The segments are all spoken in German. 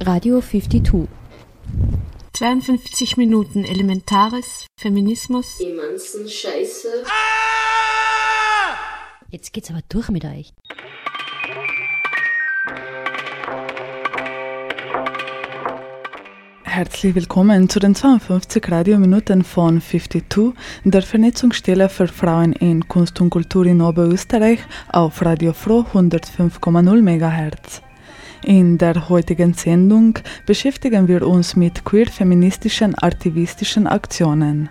Radio 52. 52 Minuten Elementares, Feminismus. Emanzen Scheiße. Jetzt geht's aber durch mit euch. Herzlich willkommen zu den 52 Radiominuten von 52, der Vernetzungsstelle für Frauen in Kunst und Kultur in Oberösterreich auf Radio Froh 105,0 MHz. In der heutigen Sendung beschäftigen wir uns mit queer-feministischen aktivistischen Aktionen.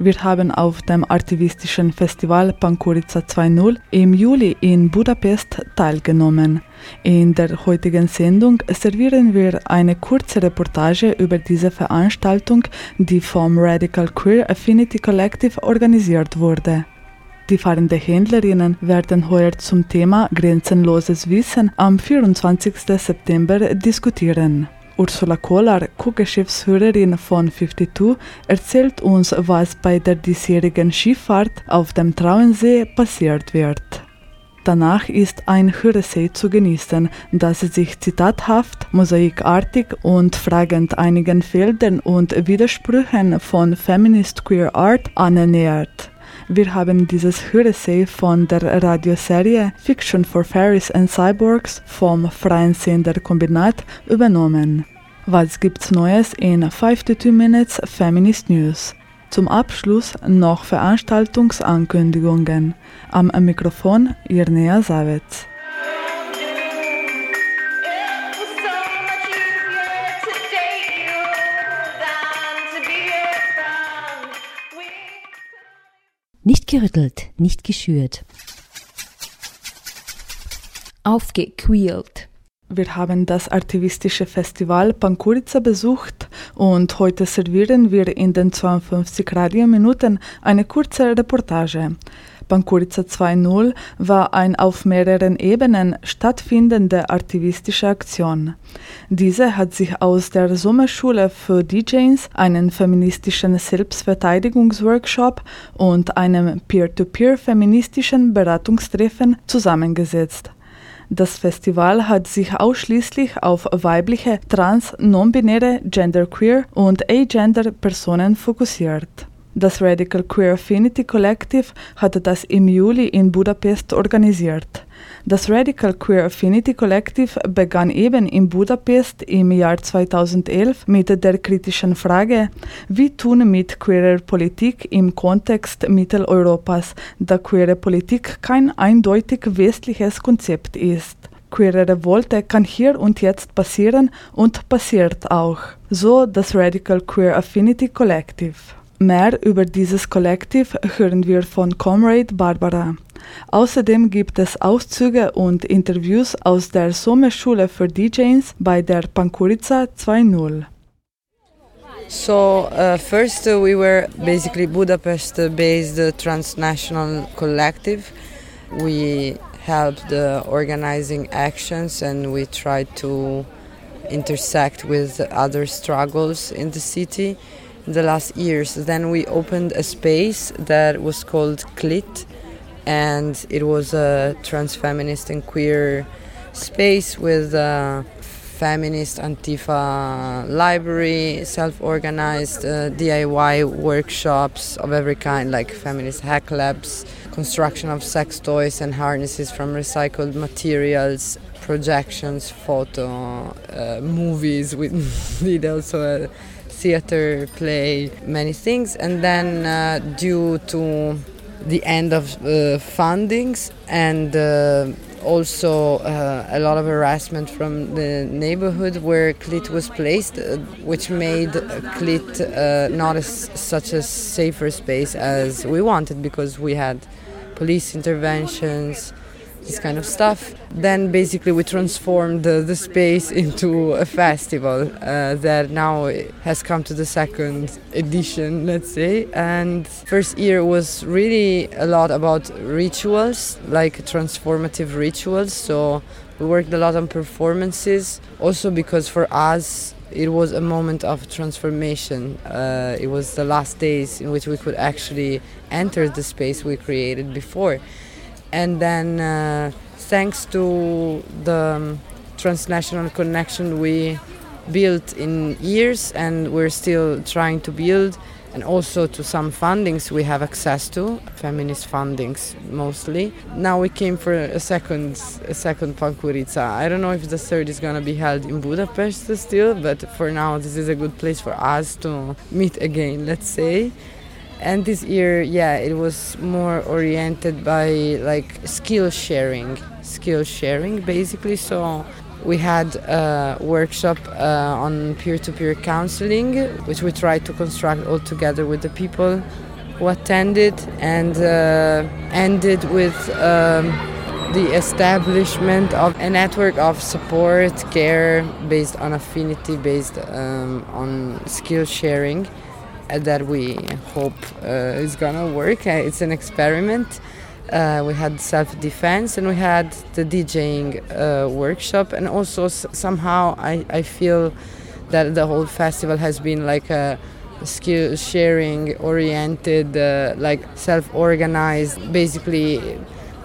Wir haben auf dem aktivistischen Festival Pankurica 2.0 im Juli in Budapest teilgenommen. In der heutigen Sendung servieren wir eine kurze Reportage über diese Veranstaltung, die vom Radical Queer Affinity Collective organisiert wurde. Die fahrenden Händlerinnen werden heuer zum Thema Grenzenloses Wissen am 24. September diskutieren. Ursula Kohler, Co-Geschäftsführerin von 52, erzählt uns, was bei der diesjährigen Skifahrt auf dem Trauensee passiert wird. Danach ist ein Höressay zu genießen, das sich zitathaft, mosaikartig und fragend einigen Feldern und Widersprüchen von Feminist Queer Art annähert. Wir haben dieses Höressay von der Radioserie Fiction for Fairies and Cyborgs vom Freien Sender Kombinat übernommen. Was gibt's Neues in 52 Minutes Feminist News? Zum Abschluss noch Veranstaltungsankündigungen. Am Mikrofon Irnea Savitz. Nicht gerüttelt, nicht geschürt. Aufgequält. Wir haben das aktivistische Festival Pankurica besucht und heute servieren wir in den 52 Radiominuten eine kurze Reportage. Pankurica 2.0 war eine auf mehreren Ebenen stattfindende aktivistische Aktion. Diese hat sich aus der Sommerschule für DJs, einen feministischen Selbstverteidigungsworkshop und einem peer-to-peer feministischen Beratungstreffen zusammengesetzt. Das Festival hat sich ausschließlich auf weibliche, trans, non-binäre, genderqueer und agender Personen fokussiert. Das Radical Queer Affinity Collective hatte das im Juli in Budapest organisiert. Das Radical Queer Affinity Collective begann eben in Budapest im Jahr 2011 mit der kritischen Frage, wie tun mit queerer Politik im Kontext Mitteleuropas, da queere Politik kein eindeutig westliches Konzept ist. Queere Revolte kann hier und jetzt passieren und passiert auch. So das Radical Queer Affinity Collective. Mehr über dieses Kollektiv hören wir von Comrade Barbara. Außerdem gibt es Auszüge und Interviews aus der Sommerschule für DJs bei der Pankurica 2.0. So uh, first uh, we were basically Budapest-based uh, transnational collective. We helped the organizing actions and we tried to intersect with other struggles in the city the last years. Then we opened a space that was called Clit, and it was a trans feminist and queer space with a feminist Antifa library, self organized uh, DIY workshops of every kind, like feminist hack labs, construction of sex toys and harnesses from recycled materials, projections, photo, uh, movies. We did also theater, play, many things. And then, uh, due to the end of uh, fundings and uh, also uh, a lot of harassment from the neighborhood where Clit was placed, uh, which made Clit uh, not as, such a safer space as we wanted because we had police interventions this kind of stuff. Then basically we transformed the, the space into a festival uh, that now has come to the second edition, let's say. And first year was really a lot about rituals, like transformative rituals. So we worked a lot on performances, also because for us it was a moment of transformation. Uh, it was the last days in which we could actually enter the space we created before and then uh, thanks to the um, transnational connection we built in years and we're still trying to build and also to some fundings we have access to feminist fundings mostly. Now we came for a second a second pankurica. I don't know if the third is going to be held in budapest still but for now this is a good place for us to meet again let's say and this year yeah it was more oriented by like skill sharing skill sharing basically. So we had a workshop uh, on peer-to-peer counseling which we tried to construct all together with the people who attended and uh, ended with um, the establishment of a network of support care based on affinity based um, on skill sharing that we hope uh, is gonna work. Uh, it's an experiment. Uh, we had self-defense and we had the DJing uh, workshop, and also s- somehow I, I feel that the whole festival has been like a skill sharing oriented, uh, like self-organized, basically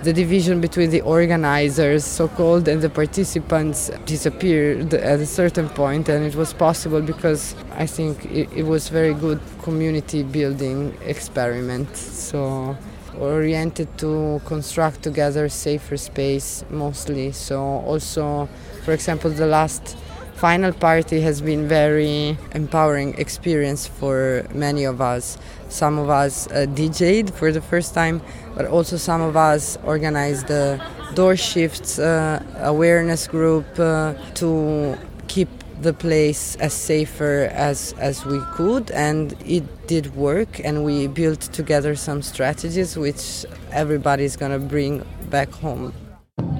the division between the organizers, so-called, and the participants disappeared at a certain point, and it was possible because I think it, it was very good community building experiment. So oriented to construct together safer space mostly. So also, for example, the last final party has been very empowering experience for many of us. Some of us uh, DJ'd for the first time, but also some of us organized the door shifts uh, awareness group uh, to keep the place as safer as, as we could and it did work and we built together some strategies which everybody is going to bring back home.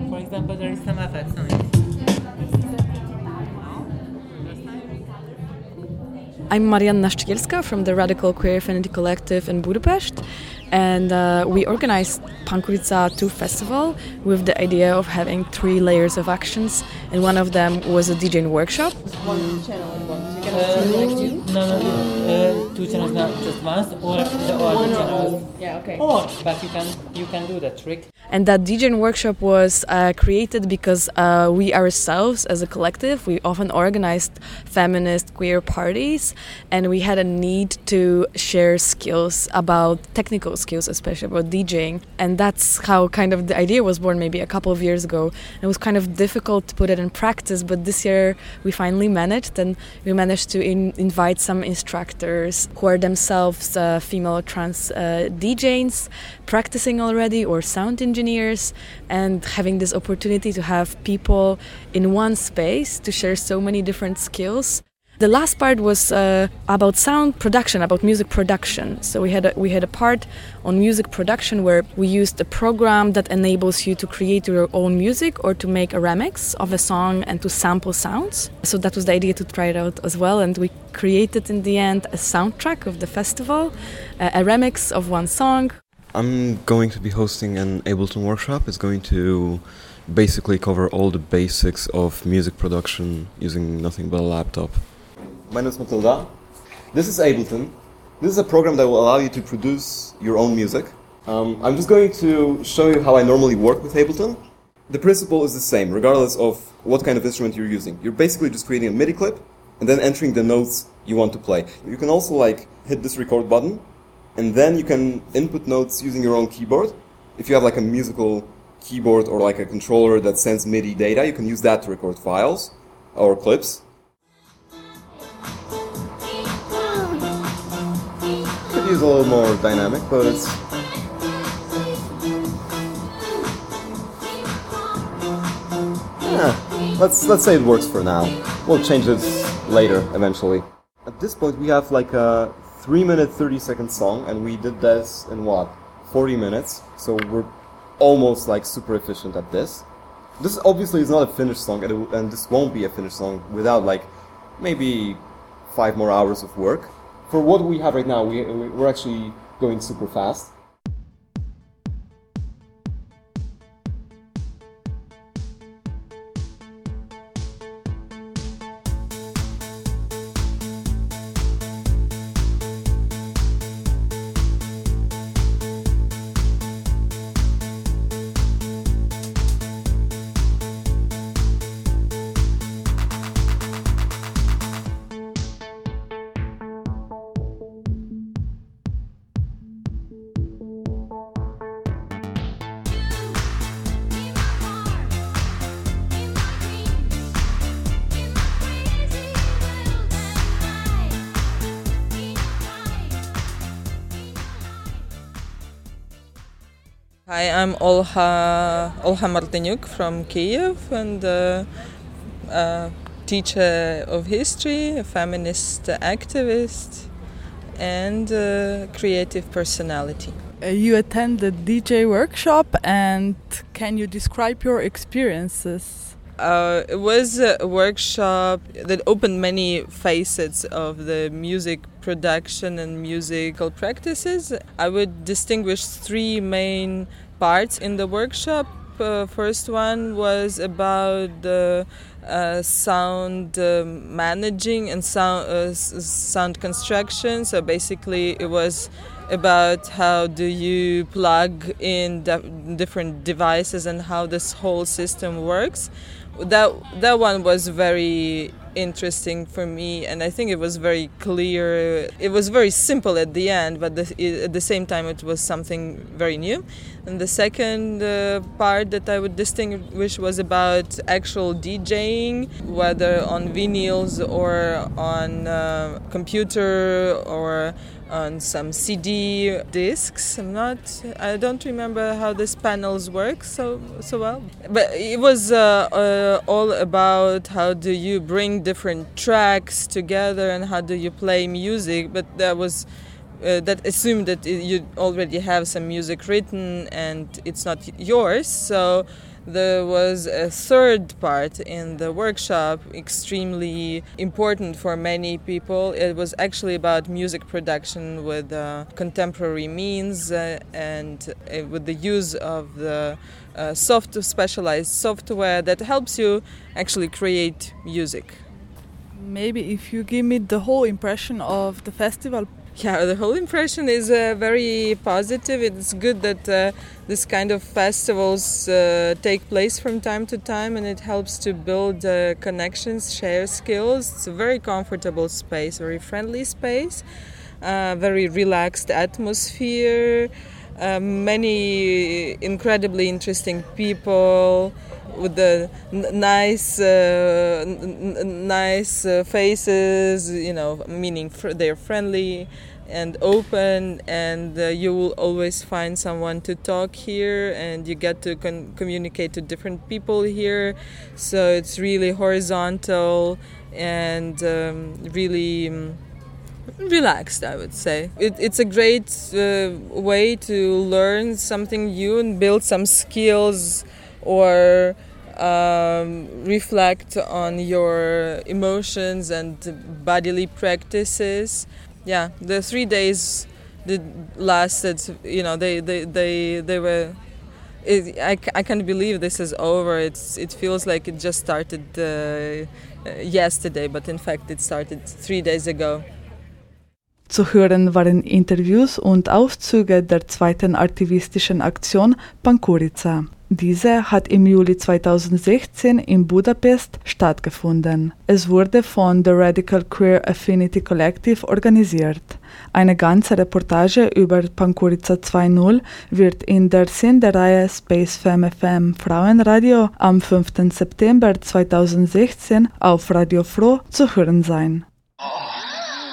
For example, there is some effects on it. I'm Marianna Szczygielska from the Radical Queer Affinity Collective in Budapest, and uh, we organized Pankurica 2 Festival with the idea of having three layers of actions, and one of them was a DJing workshop. Uh, no, no, no. Uh, two channels, not just once, or the other channels. Yeah, okay. Or, but you can you can do that trick. And that DJing workshop was uh, created because uh, we ourselves, as a collective, we often organized feminist queer parties, and we had a need to share skills about technical skills, especially about DJing. And that's how kind of the idea was born maybe a couple of years ago. It was kind of difficult to put it in practice, but this year we finally managed, and we managed to in- invite some instructors who are themselves uh, female trans uh, DJs practicing already or sound engineers and having this opportunity to have people in one space to share so many different skills the last part was uh, about sound production, about music production. So we had a, we had a part on music production where we used a program that enables you to create your own music or to make a remix of a song and to sample sounds. So that was the idea to try it out as well, and we created in the end a soundtrack of the festival, uh, a remix of one song. I'm going to be hosting an Ableton workshop. It's going to basically cover all the basics of music production using nothing but a laptop. My name is Matilda. This is Ableton. This is a program that will allow you to produce your own music. Um, I'm just going to show you how I normally work with Ableton. The principle is the same, regardless of what kind of instrument you're using. You're basically just creating a MIDI clip and then entering the notes you want to play. You can also like hit this record button and then you can input notes using your own keyboard. If you have like a musical keyboard or like a controller that sends MIDI data, you can use that to record files or clips. Could use a little more dynamic, but it's yeah. Let's let's say it works for now. We'll change this later eventually. At this point, we have like a three minute thirty second song, and we did this in what forty minutes. So we're almost like super efficient at this. This obviously is not a finished song, and, it, and this won't be a finished song without like maybe five more hours of work. For what we have right now, we, we're actually going super fast. Olha, Olha Martinyuk from Kiev and uh, a teacher of history, a feminist activist, and a creative personality. Uh, you attended the DJ workshop and can you describe your experiences? Uh, it was a workshop that opened many facets of the music production and musical practices. I would distinguish three main parts in the workshop. Uh, first one was about the uh, sound uh, managing and sound uh, sound construction. So basically, it was about how do you plug in different devices and how this whole system works. That that one was very interesting for me, and I think it was very clear. It was very simple at the end, but the, at the same time, it was something very new. And the second uh, part that I would distinguish was about actual DJing, whether on vinyls or on uh, computer or on some CD discs. I'm not. I don't remember how these panels work so so well. But it was uh, uh, all about how do you bring different tracks together and how do you play music. But that was. Uh, that assumed that you already have some music written and it's not yours. So there was a third part in the workshop, extremely important for many people. It was actually about music production with uh, contemporary means uh, and uh, with the use of the uh, soft, specialized software that helps you actually create music. Maybe if you give me the whole impression of the festival yeah, the whole impression is uh, very positive. It's good that uh, this kind of festivals uh, take place from time to time and it helps to build uh, connections, share skills. It's a very comfortable space, very friendly space, uh, very relaxed atmosphere, uh, many incredibly interesting people with the nice, uh, nice uh, faces. You know, meaning fr- they're friendly and open, and uh, you will always find someone to talk here, and you get to communicate to different people here. So it's really horizontal and um, really. Um, relaxed i would say it, it's a great uh, way to learn something new and build some skills or um, reflect on your emotions and bodily practices. Yeah, the three days that lasted, you know, they, they, they, they were. It, I, I can't believe this is over. It's, it feels like it just started uh, yesterday, but in fact, it started three days ago. Zu hören waren Interviews und Auszüge der zweiten aktivistischen Aktion Pankurica. Diese hat im Juli 2016 in Budapest stattgefunden. Es wurde von The Radical Queer Affinity Collective organisiert. Eine ganze Reportage über Pankurica 2.0 wird in der Sendereihe Space Fem FM Frauenradio am 5. September 2016 auf Radio Froh zu hören sein. Oh,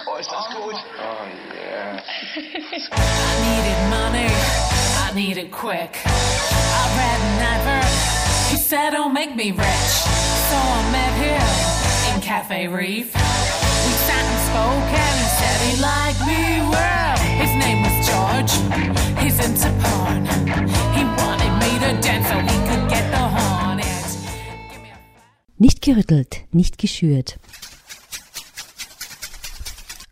oh ist das gut? Oh yeah. I needed money, I need it quick. Said, "Don't make me rich." So I met him in Cafe Reef. We sat and spoke, and he said he liked me well. His name was George. He's into porn. He wanted me to dance so he could get the hornet. Nicht gerüttelt, nicht geschürt.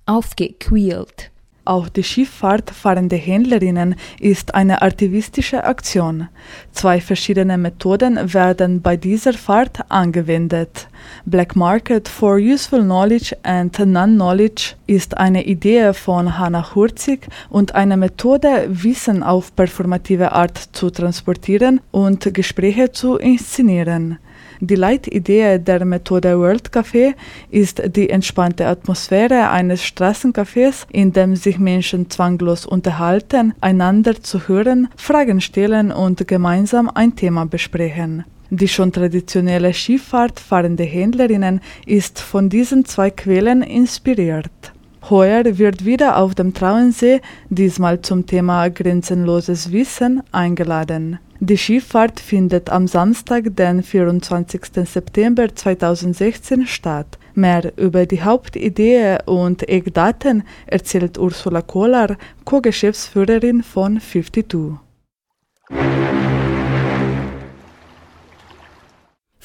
Aufgequält. Auch die Schifffahrt fahrende Händlerinnen ist eine aktivistische Aktion. Zwei verschiedene Methoden werden bei dieser Fahrt angewendet. Black Market for Useful Knowledge and Non-Knowledge ist eine Idee von Hannah Hurzig und eine Methode, Wissen auf performative Art zu transportieren und Gespräche zu inszenieren. Die Leitidee der Methode World Café ist die entspannte Atmosphäre eines Straßencafés, in dem sich Menschen zwanglos unterhalten, einander zu hören, Fragen stellen und gemeinsam ein Thema besprechen. Die schon traditionelle Skifahrt fahrende Händlerinnen ist von diesen zwei Quellen inspiriert. Heuer wird wieder auf dem Trauensee, diesmal zum Thema grenzenloses Wissen, eingeladen. Die Skifahrt findet am Samstag, den 24. September 2016 statt. Mehr über die Hauptidee und Eckdaten erzählt Ursula Kohler, Co-Geschäftsführerin von 52.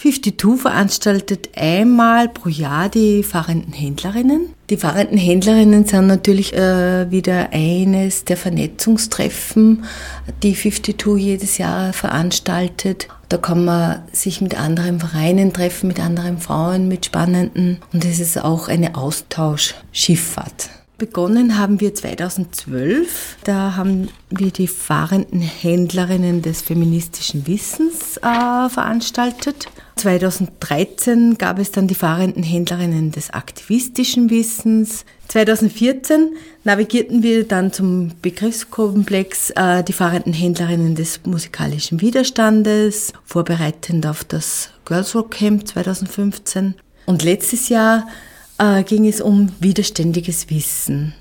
52 veranstaltet einmal pro Jahr die fahrenden Händlerinnen. Die fahrenden Händlerinnen sind natürlich äh, wieder eines der Vernetzungstreffen, die 52 jedes Jahr veranstaltet. Da kann man sich mit anderen Vereinen treffen, mit anderen Frauen, mit Spannenden. Und es ist auch eine Austauschschifffahrt. Begonnen haben wir 2012. Da haben wir die fahrenden Händlerinnen des feministischen Wissens äh, veranstaltet. 2013 gab es dann die fahrenden Händlerinnen des aktivistischen Wissens. 2014 navigierten wir dann zum Begriffskomplex äh, die fahrenden Händlerinnen des musikalischen Widerstandes, vorbereitend auf das Girls Rock Camp 2015. Und letztes Jahr äh, ging es um widerständiges Wissen.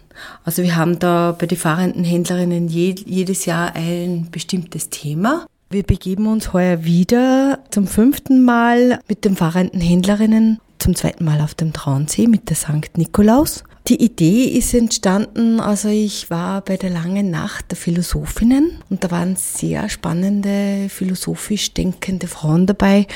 Also wir haben da bei den fahrenden Händlerinnen je, jedes Jahr ein bestimmtes Thema. Wir begeben uns heuer wieder zum fünften Mal mit den fahrenden Händlerinnen, zum zweiten Mal auf dem Traunsee mit der St. Nikolaus. Die Idee ist entstanden, also ich war bei der langen Nacht der Philosophinnen und da waren sehr spannende, philosophisch denkende Frauen dabei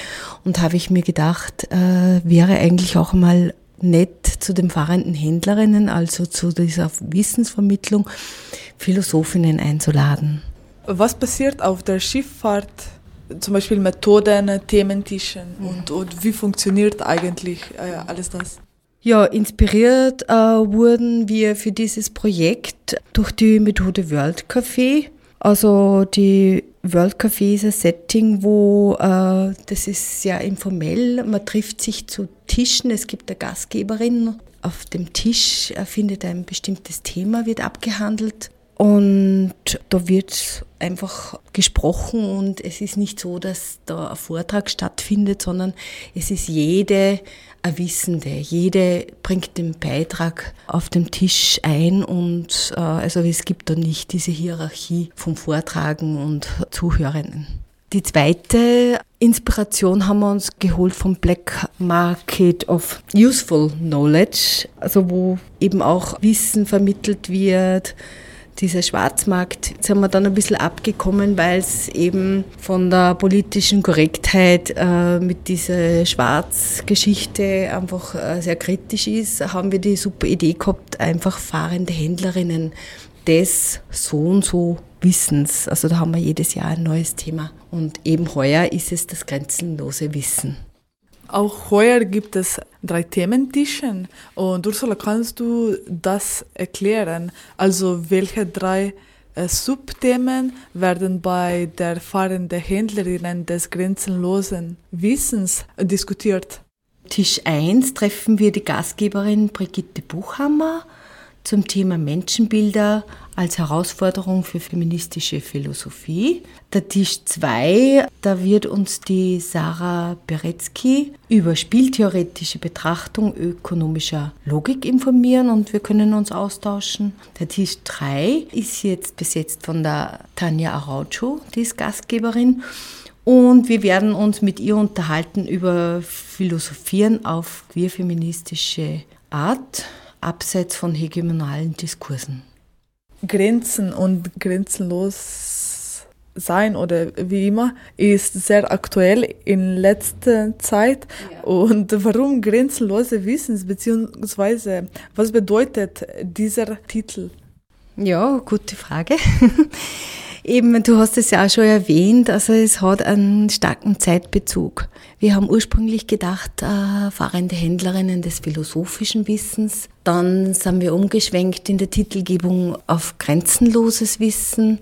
und habe ich mir gedacht, äh, wäre eigentlich auch mal nett zu den fahrenden Händlerinnen, also zu dieser Wissensvermittlung, Philosophinnen einzuladen. Was passiert auf der Schifffahrt? Zum Beispiel Methoden, Thementischen und, und wie funktioniert eigentlich äh, alles das? Ja, inspiriert äh, wurden wir für dieses Projekt durch die Methode World Café. Also die World Café ist ein Setting, wo äh, das ist sehr informell. Man trifft sich zu Tischen. Es gibt eine Gastgeberin. Auf dem Tisch äh, findet ein bestimmtes Thema wird abgehandelt. Und da wird einfach gesprochen und es ist nicht so, dass da ein Vortrag stattfindet, sondern es ist jede eine Wissende. Jede bringt den Beitrag auf dem Tisch ein und äh, also es gibt da nicht diese Hierarchie vom Vortragen und Zuhörenden. Die zweite Inspiration haben wir uns geholt vom Black Market of Useful Knowledge, also wo eben auch Wissen vermittelt wird, dieser Schwarzmarkt sind wir dann ein bisschen abgekommen, weil es eben von der politischen Korrektheit äh, mit dieser Schwarzgeschichte einfach äh, sehr kritisch ist, haben wir die super Idee gehabt, einfach fahrende Händlerinnen des so und so Wissens. Also da haben wir jedes Jahr ein neues Thema. Und eben heuer ist es das grenzenlose Wissen. Auch heuer gibt es drei Thementischen. Und Ursula, kannst du das erklären? Also welche drei äh, Subthemen werden bei der fahrenden Händlerinnen des grenzenlosen Wissens diskutiert? Tisch 1 treffen wir die Gastgeberin Brigitte Buchhammer zum Thema Menschenbilder als Herausforderung für feministische Philosophie. Der Tisch 2, da wird uns die Sarah Beretzky über spieltheoretische Betrachtung ökonomischer Logik informieren und wir können uns austauschen. Der Tisch 3 ist jetzt besetzt von der Tanja Araujo, die ist Gastgeberin. Und wir werden uns mit ihr unterhalten über Philosophieren auf queerfeministische Art abseits von hegemonalen Diskursen. Grenzen und grenzenlos sein oder wie immer ist sehr aktuell in letzter Zeit. Ja. Und warum grenzenlose Wissens beziehungsweise was bedeutet dieser Titel? Ja, gute Frage. Eben, du hast es ja auch schon erwähnt, also es hat einen starken Zeitbezug. Wir haben ursprünglich gedacht, äh, fahrende Händlerinnen des philosophischen Wissens. Dann sind wir umgeschwenkt in der Titelgebung auf grenzenloses Wissen.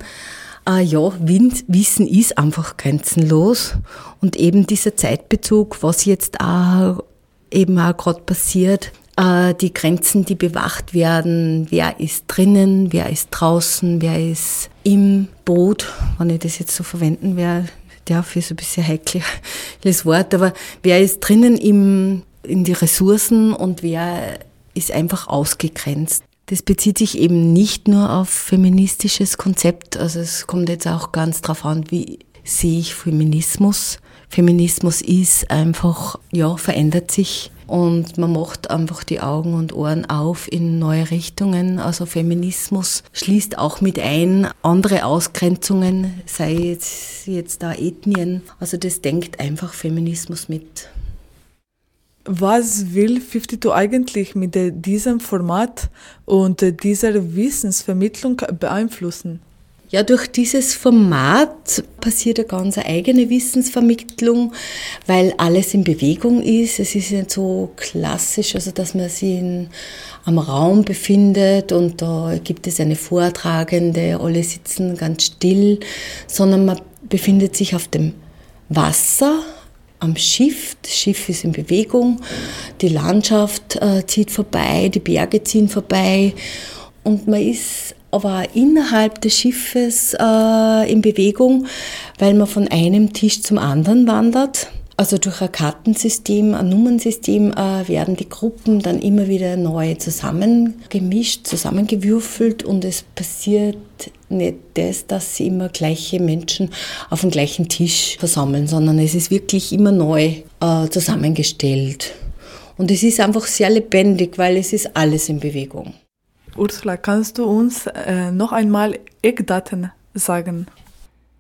Äh, ja, Wissen ist einfach grenzenlos. Und eben dieser Zeitbezug, was jetzt auch eben auch gerade passiert, äh, die Grenzen, die bewacht werden, wer ist drinnen, wer ist draußen, wer ist im Boot, wenn ich das jetzt so verwenden werde, ja, für so ein bisschen heikles Wort, aber wer ist drinnen im, in die Ressourcen und wer ist einfach ausgegrenzt. Das bezieht sich eben nicht nur auf feministisches Konzept, also es kommt jetzt auch ganz drauf an, wie sehe ich Feminismus. Feminismus ist einfach, ja, verändert sich und man macht einfach die Augen und Ohren auf in neue Richtungen. Also Feminismus schließt auch mit ein andere Ausgrenzungen, sei jetzt, jetzt da Ethnien. Also das denkt einfach Feminismus mit. Was will 52 eigentlich mit diesem Format und dieser Wissensvermittlung beeinflussen? Ja, durch dieses Format passiert eine ganz eigene Wissensvermittlung, weil alles in Bewegung ist. Es ist nicht so klassisch, also dass man sich in, am Raum befindet und da gibt es eine Vortragende, alle sitzen ganz still, sondern man befindet sich auf dem Wasser, am Schiff. Das Schiff ist in Bewegung, die Landschaft äh, zieht vorbei, die Berge ziehen vorbei und man ist aber innerhalb des Schiffes äh, in Bewegung, weil man von einem Tisch zum anderen wandert. Also durch ein Kartensystem, ein Nummernsystem äh, werden die Gruppen dann immer wieder neu zusammengemischt, zusammengewürfelt und es passiert nicht das, dass sie immer gleiche Menschen auf dem gleichen Tisch versammeln, sondern es ist wirklich immer neu äh, zusammengestellt. Und es ist einfach sehr lebendig, weil es ist alles in Bewegung. Ursula, kannst du uns äh, noch einmal Eckdaten sagen?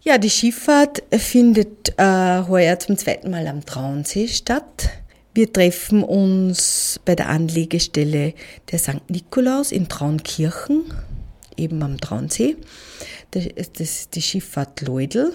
Ja, die Schifffahrt findet äh, heuer zum zweiten Mal am Traunsee statt. Wir treffen uns bei der Anlegestelle der St. Nikolaus in Traunkirchen, eben am Traunsee. Das ist die Schifffahrt Leudl.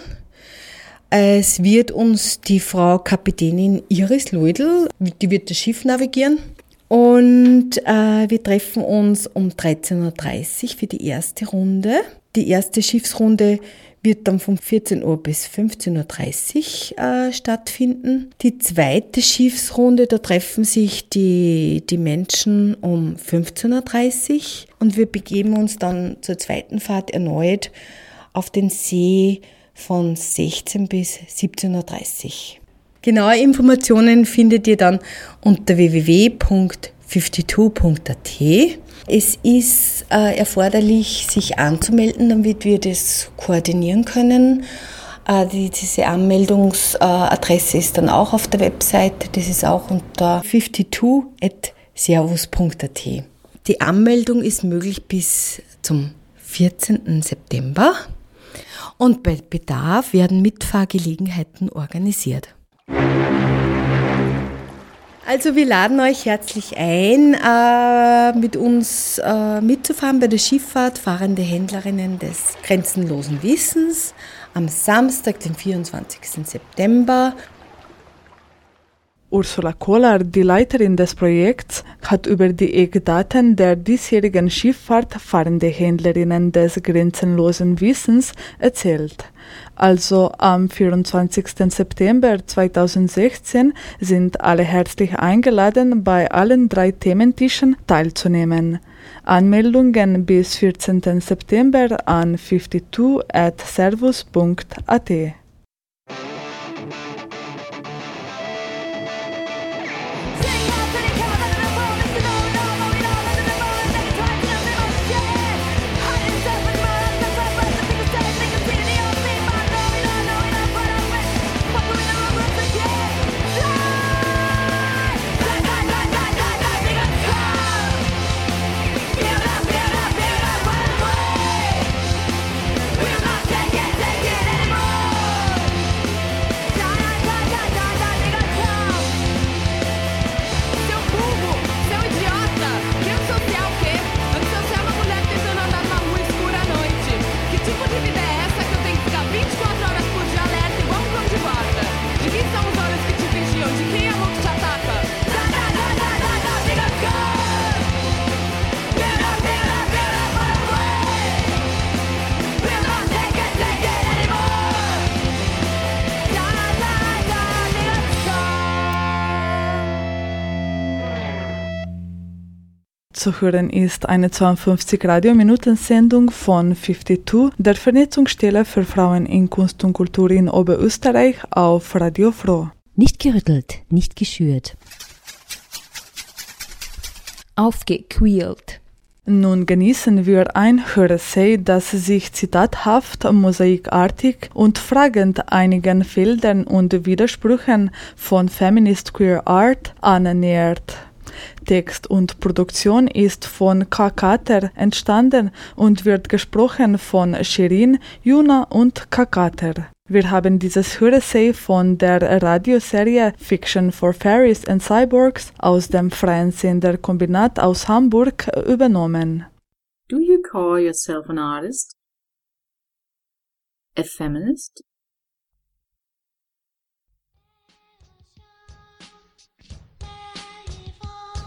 Es wird uns die Frau Kapitänin Iris Leudl, die wird das Schiff navigieren. Und äh, wir treffen uns um 13.30 Uhr für die erste Runde. Die erste Schiffsrunde wird dann von 14 Uhr bis 15.30 Uhr äh, stattfinden. Die zweite Schiffsrunde, da treffen sich die, die Menschen um 15.30 Uhr und wir begeben uns dann zur zweiten Fahrt erneut auf den See von 16 bis 17.30 Uhr. Genaue Informationen findet ihr dann unter www.52.at. Es ist äh, erforderlich, sich anzumelden, damit wir das koordinieren können. Äh, die, diese Anmeldungsadresse ist dann auch auf der Webseite. Das ist auch unter 52.servus.at. Die Anmeldung ist möglich bis zum 14. September und bei Bedarf werden Mitfahrgelegenheiten organisiert. Also wir laden euch herzlich ein, äh, mit uns äh, mitzufahren bei der Schifffahrt Fahrende Händlerinnen des grenzenlosen Wissens am Samstag, den 24. September Ursula Kohler, die Leiterin des Projekts, hat über die Eckdaten der diesjährigen Schifffahrt fahrende Händlerinnen des grenzenlosen Wissens erzählt. Also am 24. September 2016 sind alle herzlich eingeladen, bei allen drei Thementischen teilzunehmen. Anmeldungen bis 14. September an 52 at servus.at. zu hören ist eine 52 Radiominuten-Sendung von 52, der Vernetzungsstelle für Frauen in Kunst und Kultur in Oberösterreich auf Radio Froh. Nicht gerüttelt, nicht geschürt. Aufgequält. Nun genießen wir ein Höressay, das sich zitathaft, mosaikartig und fragend einigen Feldern und Widersprüchen von Feminist Queer Art annähert. Text und Produktion ist von K. Kater entstanden und wird gesprochen von Shirin, Juna und K. Kater. Wir haben dieses Höressay von der Radioserie Fiction for Fairies and Cyborgs aus dem freien Sender Kombinat aus Hamburg übernommen. Do you call yourself an artist? A feminist?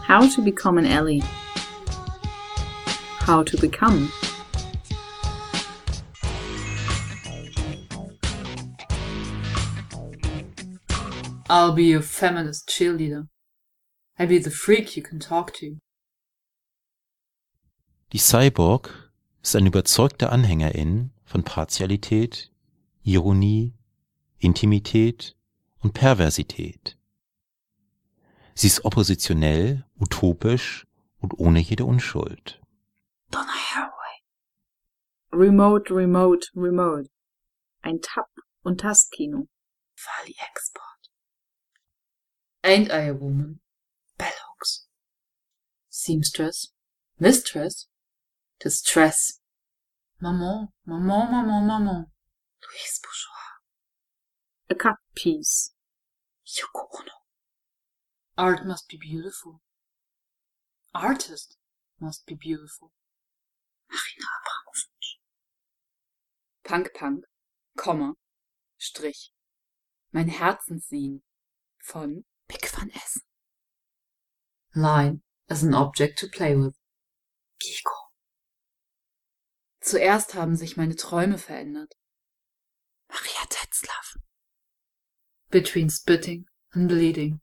How to become an ally? How to become? I'll be your feminist cheerleader. I'll be the freak you can talk to. Die Cyborg ist eine überzeugte Anhängerin von Partialität, Ironie, Intimität und Perversität. Sie ist oppositionell, utopisch und ohne jede Unschuld. Donna Haraway. Remote, remote, remote. Ein Tab- und Tastkino. Fali Export. Ain't I a woman? Bellhooks. Seamstress. Mistress. Distress. Maman, maman, maman, maman. Louise Bourgeois. A cut piece. Yoko Ono. Art must be beautiful. Artist must be beautiful. Marina Abramovic. Punk Punk, Komma, Strich. Mein Herzenssehen von Pick van Essen. Line as an object to play with. Kiko. Zuerst haben sich meine Träume verändert. Maria Tetzlaff. Between spitting and bleeding.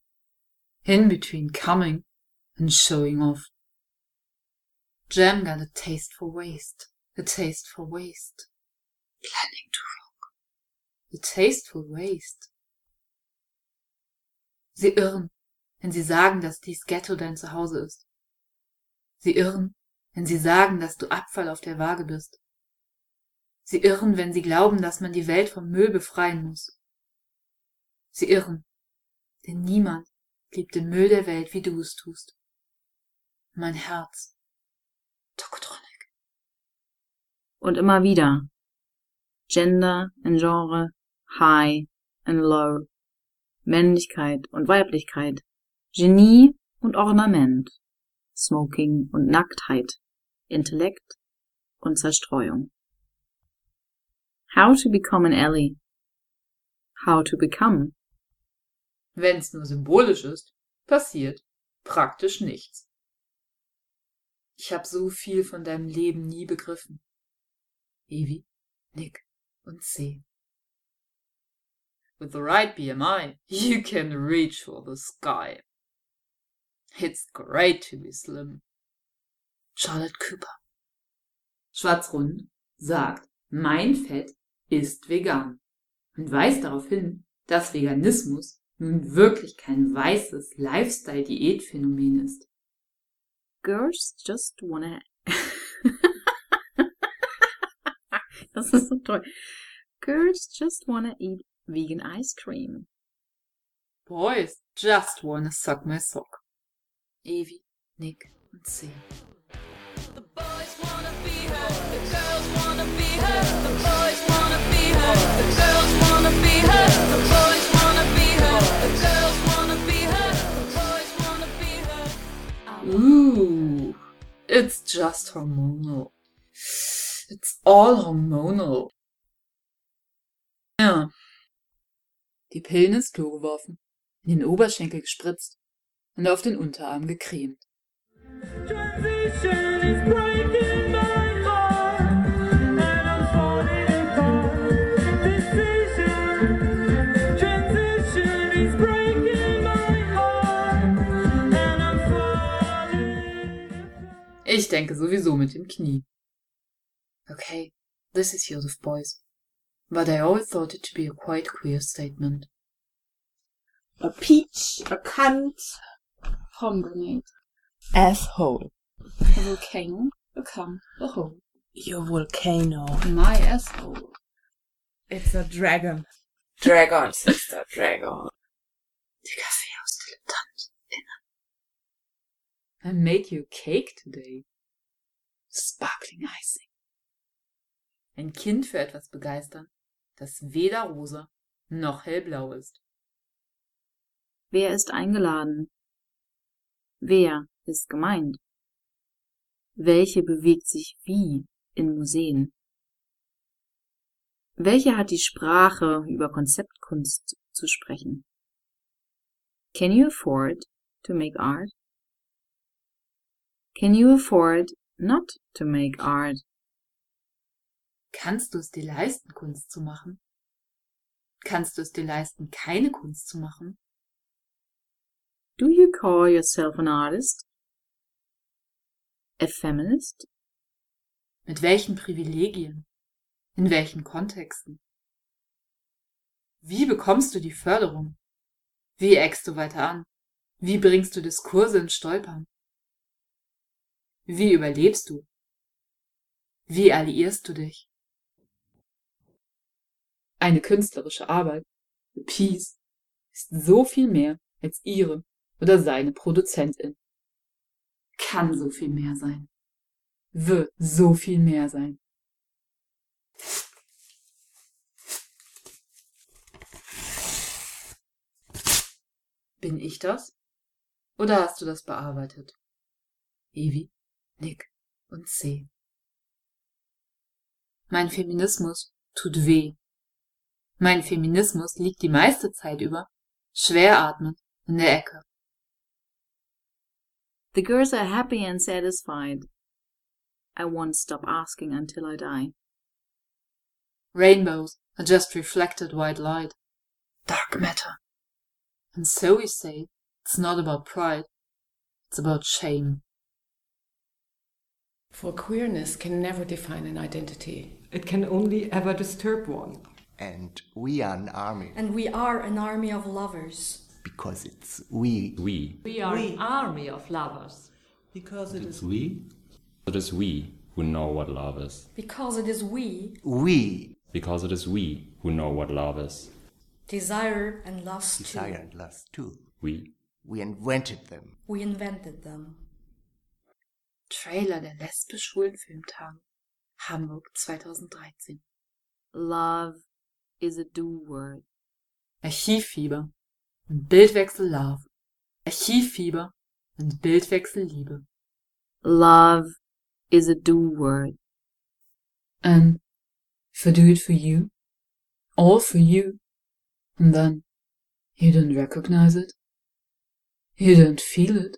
In between coming and showing off. Jam got a taste for waste. A taste for waste. Planning to rock. A tasteful waste. Sie irren, wenn sie sagen, dass dies Ghetto dein Zuhause ist. Sie irren, wenn sie sagen, dass du Abfall auf der Waage bist. Sie irren, wenn sie glauben, dass man die Welt vom Müll befreien muss. Sie irren, denn niemand liebt den Müll der Welt, wie du es tust. Mein Herz. Tokotronic. Und immer wieder. Gender and Genre, High and Low. Männlichkeit und Weiblichkeit, Genie und Ornament, Smoking und Nacktheit, Intellekt und Zerstreuung. How to become an ally. How to become. Wenn's nur symbolisch ist, passiert praktisch nichts. Ich hab so viel von deinem Leben nie begriffen. Evi, Nick und C. With the right BMI, you can reach for the sky. It's great to be slim. Charlotte Cooper. Schwarzrund sagt, mein Fett ist vegan und weist darauf hin, dass Veganismus nun wirklich kein weißes Lifestyle-Diätphänomen ist. Girls just wanna. das ist so toll. Girls just wanna eat vegan ice cream. Boys just wanna suck my sock. Evie, Nick und C. The boys wanna be her, the girls wanna be her, the boys wanna be her, the girls wanna be her, Ooh, it's just hormonal. It's all hormonal. Ja. Die Pillen ins Klo geworfen, in den Oberschenkel gespritzt und auf den Unterarm gecremt. Ich denke sowieso mit dem Knie. Okay, this is Joseph Beuys. But I always thought it to be a quite queer statement. A peach, a cunt, pomegranate, asshole, a volcano, become a hole. Your volcano. My asshole. It's a dragon. Dragon, sister, dragon. Die I made you cake today. Sparkling icing. Ein Kind für etwas begeistern, das weder rosa noch hellblau ist. Wer ist eingeladen? Wer ist gemeint? Welche bewegt sich wie in Museen? Welche hat die Sprache, über Konzeptkunst zu sprechen? Can you afford to make art? Can you afford not to make art? Kannst du es dir leisten, Kunst zu machen? Kannst du es dir leisten, keine Kunst zu machen? Do you call yourself an artist? A feminist? Mit welchen Privilegien? In welchen Kontexten? Wie bekommst du die Förderung? Wie eckst du weiter an? Wie bringst du Diskurse ins Stolpern? Wie überlebst du? Wie alliierst du dich? Eine künstlerische Arbeit, a piece, ist so viel mehr als ihre oder seine Produzentin. Kann so viel mehr sein. Wird so viel mehr sein. Bin ich das? Oder hast du das bearbeitet? Evi, Nick und C. Mein Feminismus tut weh. Mein Feminismus liegt die meiste Zeit über, schwer atmend, in der Ecke. The girls are happy and satisfied. I won't stop asking until I die. Rainbows are just reflected white light. Dark matter. And so we say, it's not about pride, it's about shame. For queerness can never define an identity. It can only ever disturb one. And we are an army. And we are an army of lovers. Because it's we. We. We are we. an army of lovers. Because it it's is we. It is we who know what love is. Because it is we. We. Because it is we who know what love is. Desire and lust Desire too. and lust too. We. We invented them. We invented them. Trailer der lesbisch-schwulen Filmtage. Hamburg 2013. Love is a do-word. Archivfieber und Bildwechsel Love. Archivfieber und Bildwechsel Liebe. Love is a do-word. And I do it for you, all for you, and then you don't recognize it, you don't feel it,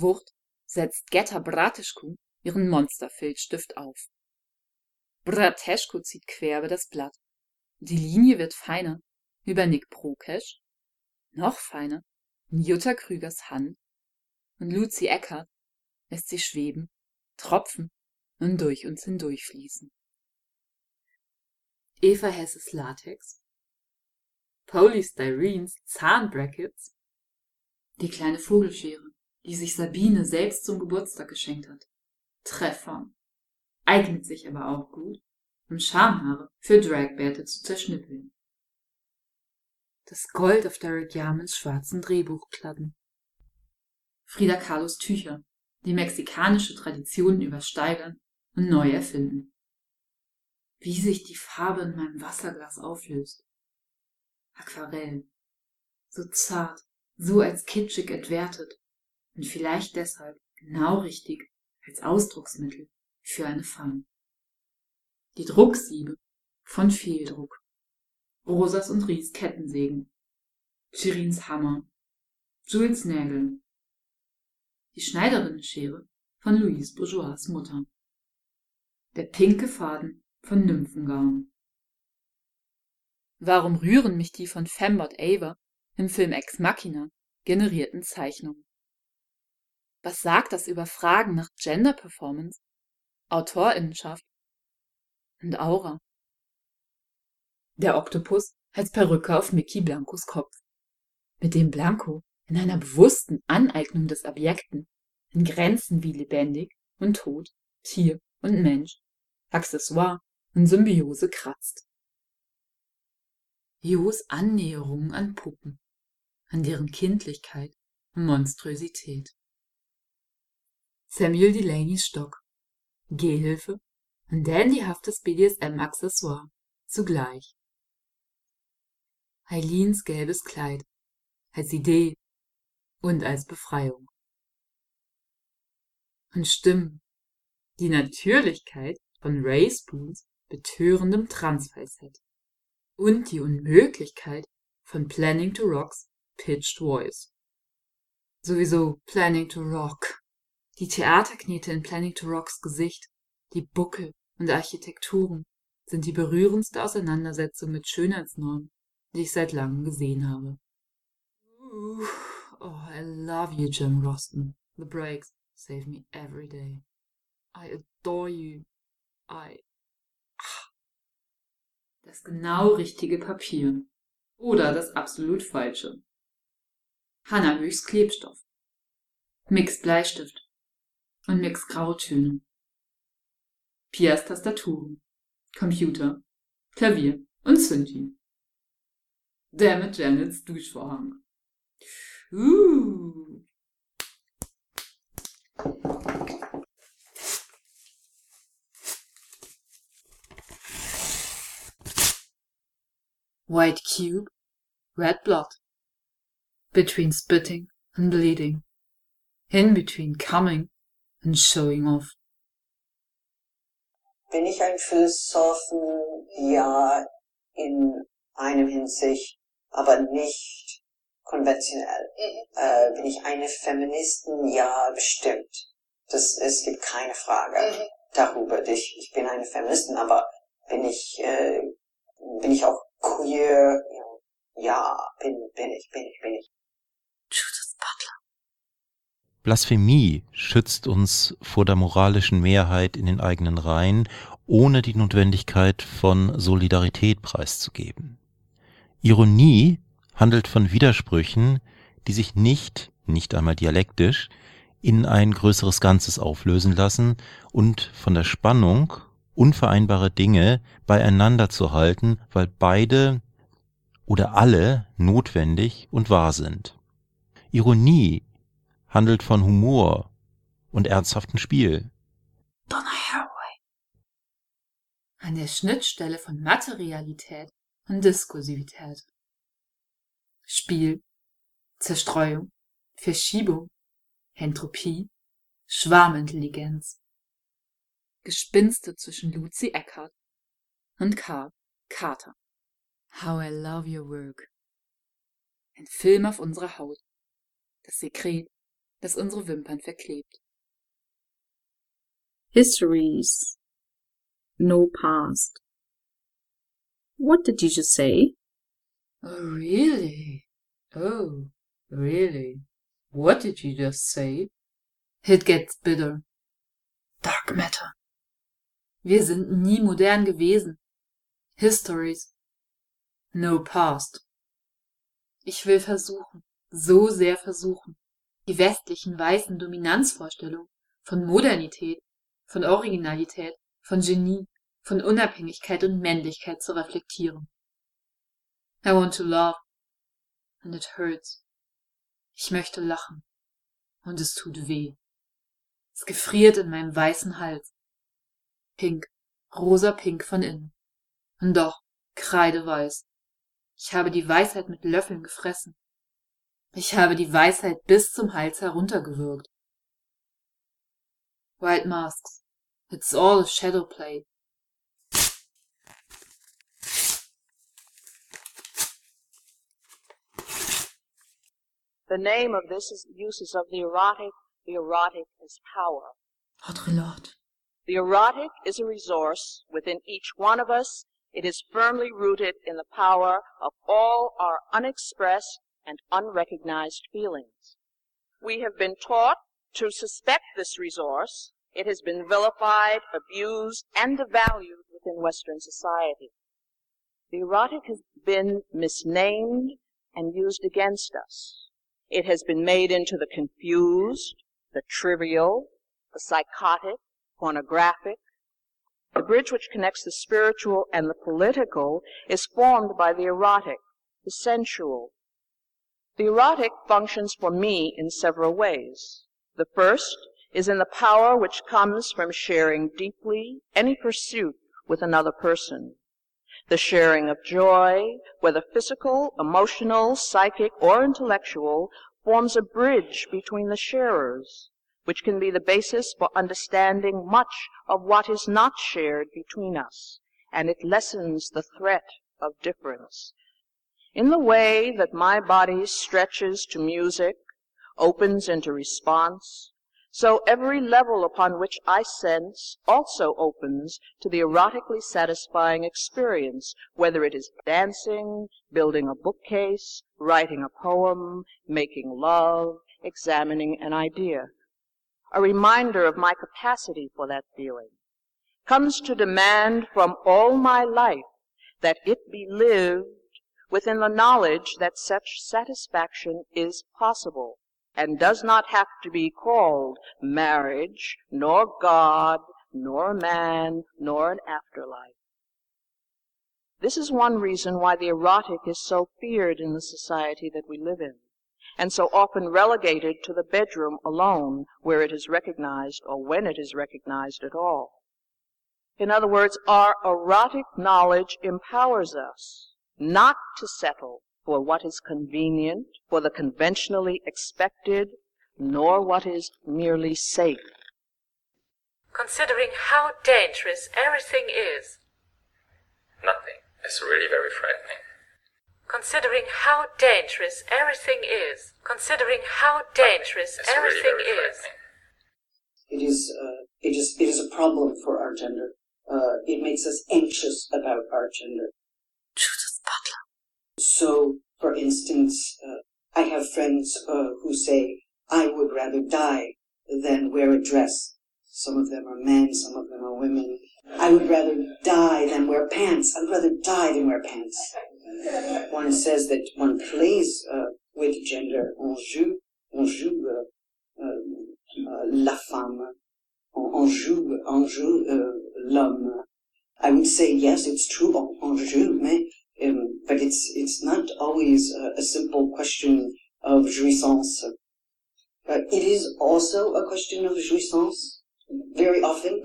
Wucht setzt Getta Bratischku ihren Monsterfilzstift auf. Brateschko zieht quer über das Blatt. Die Linie wird feiner. Über Nick Prokesch, noch feiner. In Jutta Krügers Hand. Und Luzi Eckert lässt sie schweben, tropfen und durch uns hindurchfließen. Eva Hesses Latex, Polystyreens Zahnbrackets, die kleine Vogelschere, die sich Sabine selbst zum Geburtstag geschenkt hat. Treffer. Eignet sich aber auch gut, um Schamhaare für Dragbärte zu zerschnippeln. Das Gold auf Derek Yamens schwarzen Drehbuchkladden. Frida Kahlos Tücher, die mexikanische Traditionen übersteigern und neu erfinden. Wie sich die Farbe in meinem Wasserglas auflöst. Aquarell. So zart, so als kitschig entwertet und vielleicht deshalb genau richtig als Ausdrucksmittel für eine Fang. Die Drucksiebe von Fehldruck. Rosas und Ries Kettensägen. Chirins Hammer. Jules Nägel. Die Schneiderinnenschere von Louise Bourgeois Mutter. Der pinke Faden von Nymphengaum. Warum rühren mich die von Fembot Aver im Film Ex Machina generierten Zeichnungen? Was sagt das über Fragen nach Gender Performance, Autorinnenschaft und Aura? Der Oktopus als Perücke auf Mickey Blancos Kopf, mit dem Blanco in einer bewussten Aneignung des Objekten in Grenzen wie lebendig und tot, Tier und Mensch, Accessoire und Symbiose kratzt. Jos Annäherung an Puppen, an deren Kindlichkeit und Monströsität. Samuel Delaney's Stock, Gehhilfe und dandyhaftes BDSM-Accessoire zugleich. Eileens gelbes Kleid als Idee und als Befreiung. Und Stimmen, die Natürlichkeit von Ray Spoons betörendem Transfalsett und die Unmöglichkeit von Planning to Rocks Pitched Voice. Sowieso Planning to Rock. Die Theaterknete in Planning to Rocks Gesicht, die Buckel und Architekturen sind die berührendste Auseinandersetzung mit Schönheitsnormen, die ich seit langem gesehen habe. Oh, I love you, Jim Roston. The breaks save me every day. I adore you. I. Das genau richtige Papier. Oder das absolut falsche. Hanna Höchst Klebstoff. Mix Bleistift. Und Mix Grautöne. Pias Tastaturen. Computer. Klavier und Synthi. Dammit Janets Duschvorhang. Uh. White cube, red blood. Between spitting and bleeding. In between coming and showing off. Bin ich ein Philosophen? Ja, in einem Hinsicht, aber nicht konventionell. Äh, bin ich eine Feministin? Ja, bestimmt. Das, es gibt keine Frage darüber. Ich, ich bin eine Feministin, aber bin ich, äh, bin ich auch queer? Ja, bin, bin ich, bin ich, bin ich. Blasphemie schützt uns vor der moralischen Mehrheit in den eigenen Reihen, ohne die Notwendigkeit von Solidarität preiszugeben. Ironie handelt von Widersprüchen, die sich nicht, nicht einmal dialektisch, in ein größeres Ganzes auflösen lassen und von der Spannung, unvereinbare Dinge beieinander zu halten, weil beide oder alle notwendig und wahr sind. Ironie handelt von Humor und ernsthaftem Spiel. Donna Haraway. An der Schnittstelle von Materialität und Diskursivität. Spiel, Zerstreuung, Verschiebung, Entropie, Schwarmintelligenz. Gespinste zwischen Lucy Eckhardt und Karl Carter. How I love your work. Ein Film auf unserer Haut. Das Sekret, das unsere Wimpern verklebt. Histories. No past. What did you just say? Oh, really? Oh, really? What did you just say? It gets bitter. Dark matter. Wir sind nie modern gewesen. Histories. No past. Ich will versuchen, so sehr versuchen, die westlichen weißen Dominanzvorstellungen von Modernität, von Originalität, von Genie, von Unabhängigkeit und Männlichkeit zu reflektieren. I want to love. And it hurts. Ich möchte lachen. Und es tut weh. Es gefriert in meinem weißen Hals. Pink, rosa pink von innen. Und doch, kreideweiß. Ich habe die Weisheit mit Löffeln gefressen. Ich habe die Weisheit bis zum Hals heruntergewürgt. White masks. It's all a shadow play. The name of this is uses of the erotic. The erotic is power. Baudrillard. The erotic is a resource within each one of us. It is firmly rooted in the power of all our unexpressed and unrecognized feelings. We have been taught to suspect this resource. It has been vilified, abused, and devalued within Western society. The erotic has been misnamed and used against us. It has been made into the confused, the trivial, the psychotic, pornographic. The bridge which connects the spiritual and the political is formed by the erotic, the sensual. The erotic functions for me in several ways. The first is in the power which comes from sharing deeply any pursuit with another person. The sharing of joy, whether physical, emotional, psychic, or intellectual, forms a bridge between the sharers, which can be the basis for understanding much of what is not shared between us, and it lessens the threat of difference. In the way that my body stretches to music, opens into response, so every level upon which I sense also opens to the erotically satisfying experience, whether it is dancing, building a bookcase, writing a poem, making love, examining an idea. A reminder of my capacity for that feeling comes to demand from all my life that it be lived within the knowledge that such satisfaction is possible and does not have to be called marriage, nor God, nor man, nor an afterlife. This is one reason why the erotic is so feared in the society that we live in, and so often relegated to the bedroom alone, where it is recognized or when it is recognized at all. In other words, our erotic knowledge empowers us not to settle for what is convenient, for the conventionally expected, nor what is merely safe. Considering how dangerous everything is. Nothing is really very frightening. Considering how dangerous everything is. Considering how dangerous Nothing everything really very is. It is, uh, it is, it is a problem for our gender. Uh, it makes us anxious about our gender. Butler. So, for instance, uh, I have friends uh, who say, I would rather die than wear a dress. Some of them are men, some of them are women. I would rather die than wear pants. I would rather die than wear pants. One says that one plays uh, with gender. On joue, on joue uh, uh, uh, la femme. On, joue, on joue l'homme. I would say yes, it's true. On, on joue, mais um, but it's it's not always a, a simple question of jouissance. It is also a question of jouissance. Very often,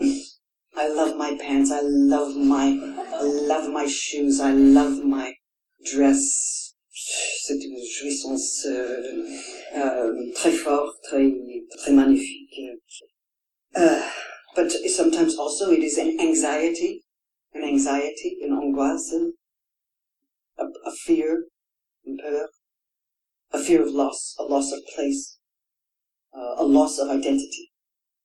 I love my pants. I love my I love my shoes. I love my dress. C'est une jouissance euh, euh, très forte, très très magnifique. Uh, but sometimes also it is an anxiety, an anxiety, an angoisse, a, a fear, a fear of loss, a loss of place, uh, a loss of identity.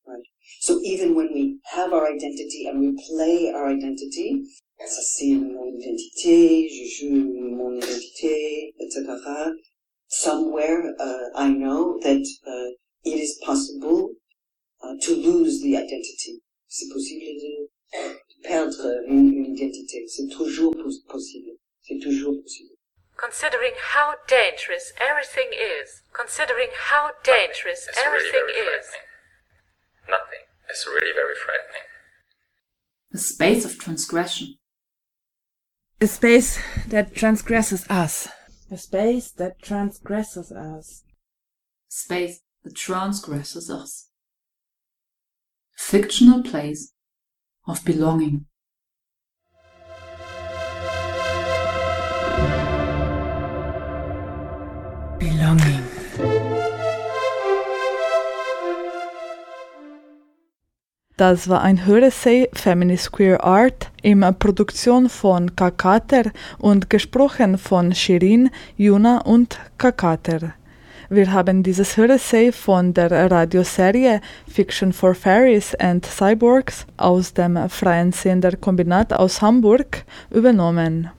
Right. So even when we have our identity and we play our identity, ça c'est mon identité, je joue mon identité, etc. Somewhere uh, I know that uh, it is possible uh, to lose the identity. C'est possible de perdre une, une identité. C'est toujours possible. C'est toujours possible. Considering how dangerous everything is. Considering how dangerous It's everything very is. Nothing is really very frightening. A space of transgression. A space that transgresses us. A space that transgresses us. Space that transgresses us. Fictional place of belonging. Belonging. Das war ein Höressay Feminist Queer Art in Produktion von Kakater und gesprochen von Shirin, Juna und Kakater. Wir haben dieses Höressay von der Radioserie Fiction for Fairies and Cyborgs aus dem freien Sender Kombinat aus Hamburg übernommen.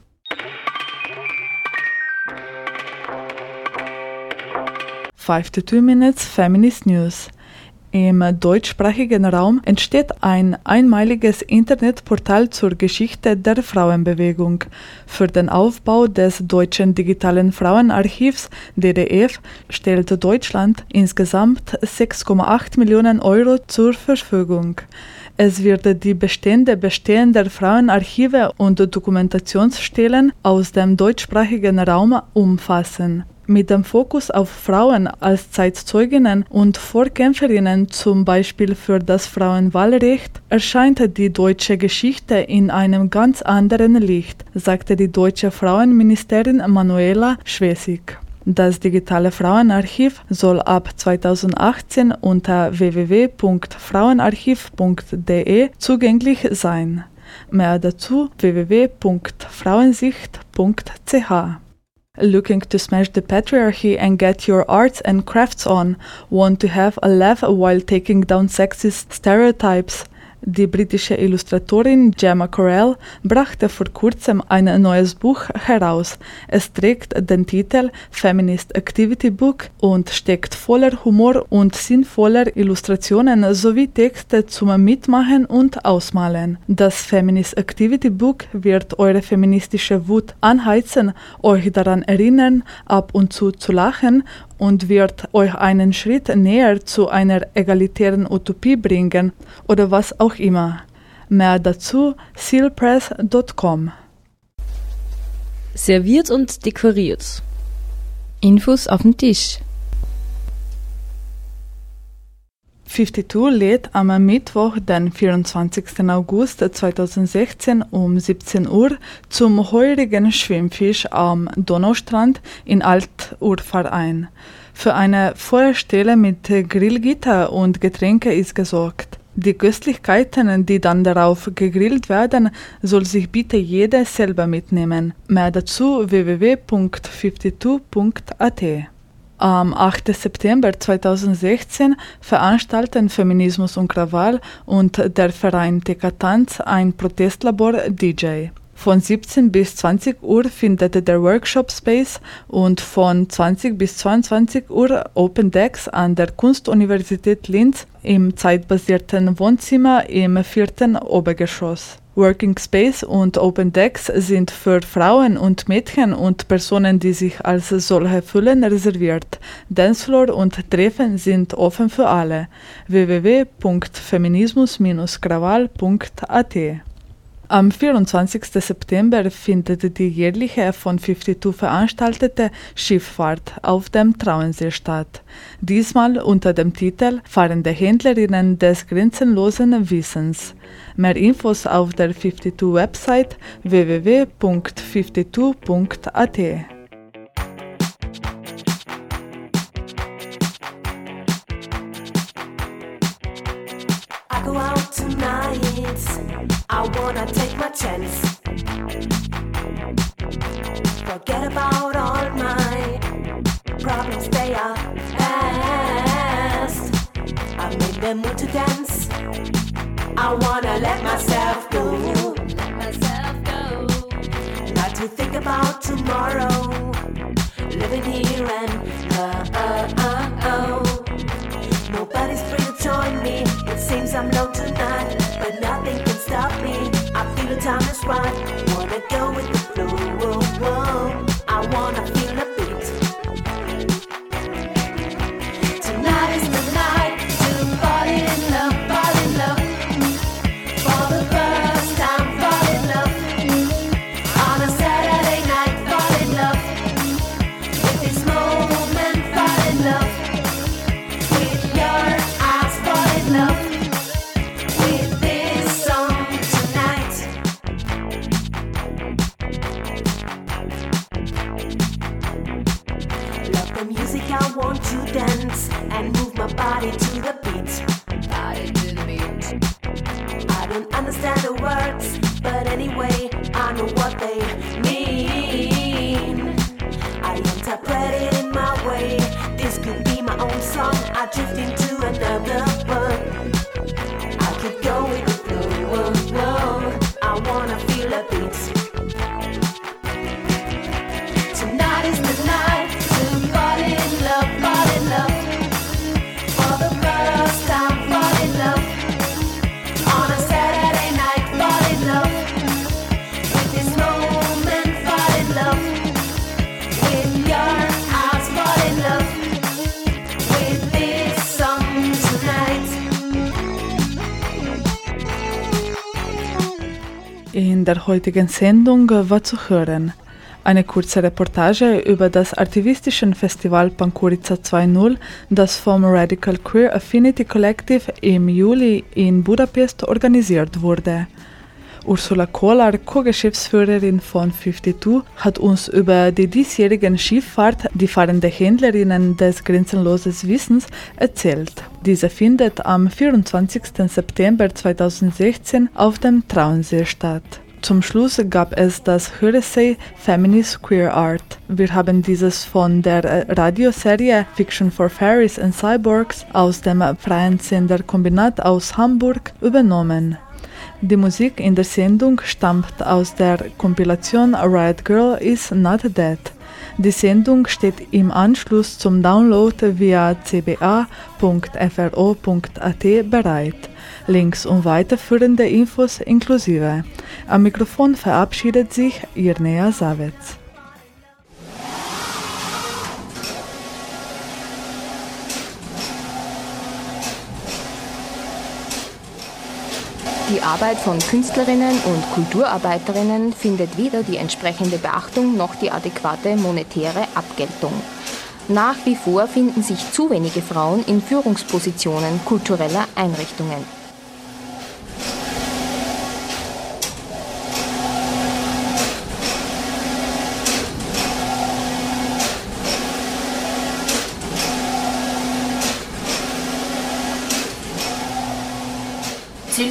Five to two minutes Feminist News. Im deutschsprachigen Raum entsteht ein einmaliges Internetportal zur Geschichte der Frauenbewegung. Für den Aufbau des Deutschen Digitalen Frauenarchivs DDF stellt Deutschland insgesamt 6,8 Millionen Euro zur Verfügung. Es wird die Bestände bestehender Frauenarchive und Dokumentationsstellen aus dem deutschsprachigen Raum umfassen. Mit dem Fokus auf Frauen als Zeitzeuginnen und Vorkämpferinnen, zum Beispiel für das Frauenwahlrecht, erscheint die deutsche Geschichte in einem ganz anderen Licht, sagte die deutsche Frauenministerin Manuela Schwesig. Das digitale Frauenarchiv soll ab 2018 unter www.frauenarchiv.de zugänglich sein. Mehr dazu www.frauensicht.ch. Looking to smash the patriarchy and get your arts and crafts on? Want to have a laugh while taking down sexist stereotypes? Die britische Illustratorin Gemma Correll brachte vor kurzem ein neues Buch heraus. Es trägt den Titel Feminist Activity Book und steckt voller Humor und sinnvoller Illustrationen sowie Texte zum Mitmachen und Ausmalen. Das Feminist Activity Book wird eure feministische Wut anheizen, euch daran erinnern, ab und zu zu lachen und wird euch einen Schritt näher zu einer egalitären Utopie bringen oder was auch immer. Mehr dazu sealpress.com. Serviert und dekoriert. Infos auf dem Tisch. 52 lädt am Mittwoch, den 24. August 2016 um 17 Uhr zum heurigen Schwimmfisch am Donaustrand in Alturfahr ein. Für eine Feuerstelle mit Grillgitter und Getränke ist gesorgt. Die Köstlichkeiten, die dann darauf gegrillt werden, soll sich bitte jeder selber mitnehmen. Mehr dazu www.52.at. Am 8. September 2016 veranstalten Feminismus und Krawall und der Verein Dekatanz ein Protestlabor DJ. Von 17 bis 20 Uhr findet der Workshop Space und von 20 bis 22 Uhr Open Decks an der Kunstuniversität Linz im zeitbasierten Wohnzimmer im vierten Obergeschoss. Working Space und Open Decks sind für Frauen und Mädchen und Personen, die sich als solche fühlen, reserviert. Dancefloor und Treffen sind offen für alle. www.feminismus-krawall.at am 24. September findet die jährliche von 52 veranstaltete Schifffahrt auf dem Trauensee statt. Diesmal unter dem Titel Fahrende Händlerinnen des grenzenlosen Wissens. Mehr Infos auf der 52 Website www.52.at. Der heutigen Sendung war zu hören eine kurze Reportage über das aktivistische Festival Pankurica 2.0, das vom Radical Queer Affinity Collective im Juli in Budapest organisiert wurde. Ursula Kohler, Co-Geschäftsführerin von 52, hat uns über die diesjährigen Skifahrt Die fahrende Händlerinnen des Grenzenloses Wissens erzählt. Diese findet am 24. September 2016 auf dem Traunsee statt. Zum Schluss gab es das Höressay Feminist Queer Art. Wir haben dieses von der Radioserie Fiction for Fairies and Cyborgs aus dem freien Sender Kombinat aus Hamburg übernommen. Die Musik in der Sendung stammt aus der Kompilation Riot Girl is Not Dead. Die Sendung steht im Anschluss zum Download via cba.fro.at bereit. Links und weiterführende Infos inklusive. Am Mikrofon verabschiedet sich Irnea Savitz. Die Arbeit von Künstlerinnen und Kulturarbeiterinnen findet weder die entsprechende Beachtung noch die adäquate monetäre Abgeltung. Nach wie vor finden sich zu wenige Frauen in Führungspositionen kultureller Einrichtungen. Ziel